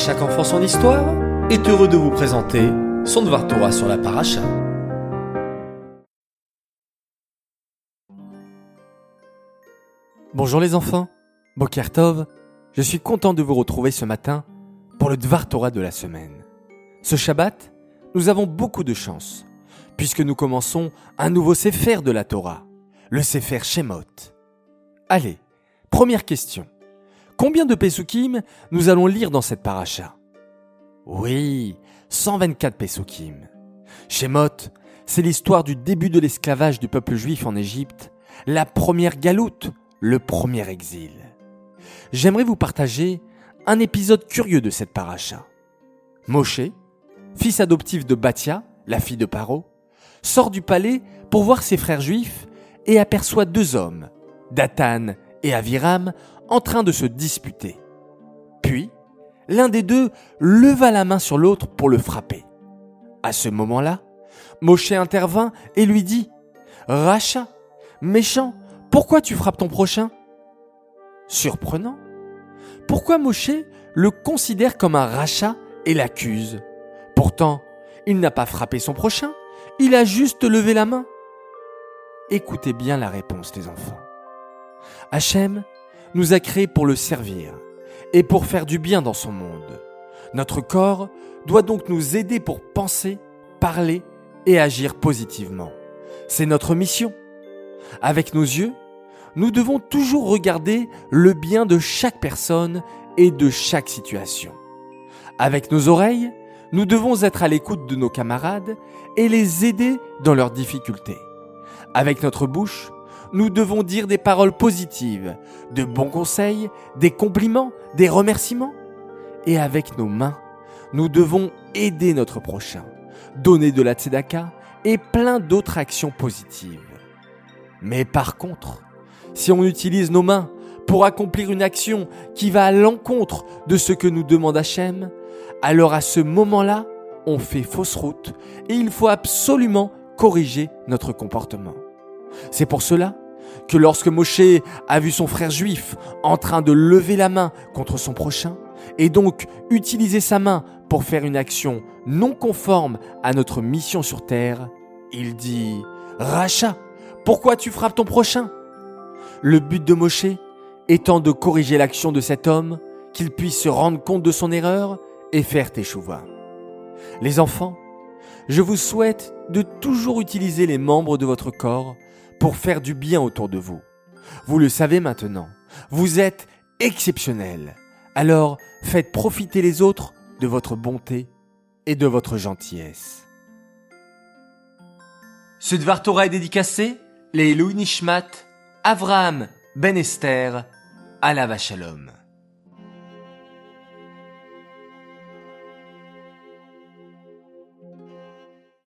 chaque enfant son histoire est heureux de vous présenter son Dvar Torah sur la paracha. Bonjour les enfants, Boker Tov, je suis content de vous retrouver ce matin pour le Dvar Torah de la semaine. Ce Shabbat, nous avons beaucoup de chance, puisque nous commençons un nouveau Sefer de la Torah, le Sefer Shemot. Allez, première question. Combien de Pesukim nous allons lire dans cette paracha? Oui, 124 Pesukim. Shemot, c'est l'histoire du début de l'esclavage du peuple juif en Égypte, la première galoute, le premier exil. J'aimerais vous partager un épisode curieux de cette paracha. Moshe, fils adoptif de Batia, la fille de Paro, sort du palais pour voir ses frères juifs et aperçoit deux hommes, Dathan et Aviram, en train de se disputer. Puis, l'un des deux leva la main sur l'autre pour le frapper. À ce moment-là, Moshe intervint et lui dit Racha, méchant, pourquoi tu frappes ton prochain? Surprenant. Pourquoi Moshe le considère comme un rachat et l'accuse? Pourtant, il n'a pas frappé son prochain, il a juste levé la main. Écoutez bien la réponse des enfants. Hachem nous a créés pour le servir et pour faire du bien dans son monde. Notre corps doit donc nous aider pour penser, parler et agir positivement. C'est notre mission. Avec nos yeux, nous devons toujours regarder le bien de chaque personne et de chaque situation. Avec nos oreilles, nous devons être à l'écoute de nos camarades et les aider dans leurs difficultés. Avec notre bouche, nous devons dire des paroles positives, de bons conseils, des compliments, des remerciements. Et avec nos mains, nous devons aider notre prochain, donner de la tzedaka et plein d'autres actions positives. Mais par contre, si on utilise nos mains pour accomplir une action qui va à l'encontre de ce que nous demande Hachem, alors à ce moment-là, on fait fausse route et il faut absolument corriger notre comportement. C'est pour cela que lorsque Moshe a vu son frère juif en train de lever la main contre son prochain, et donc utiliser sa main pour faire une action non conforme à notre mission sur terre, il dit Racha, pourquoi tu frappes ton prochain? Le but de Moshe étant de corriger l'action de cet homme, qu'il puisse se rendre compte de son erreur et faire teshuva. Les enfants, je vous souhaite de toujours utiliser les membres de votre corps pour faire du bien autour de vous. Vous le savez maintenant, vous êtes exceptionnel. Alors faites profiter les autres de votre bonté et de votre gentillesse. Ce Dvar Torah est dédicacé les Louis Avraham Ben Esther, Alava.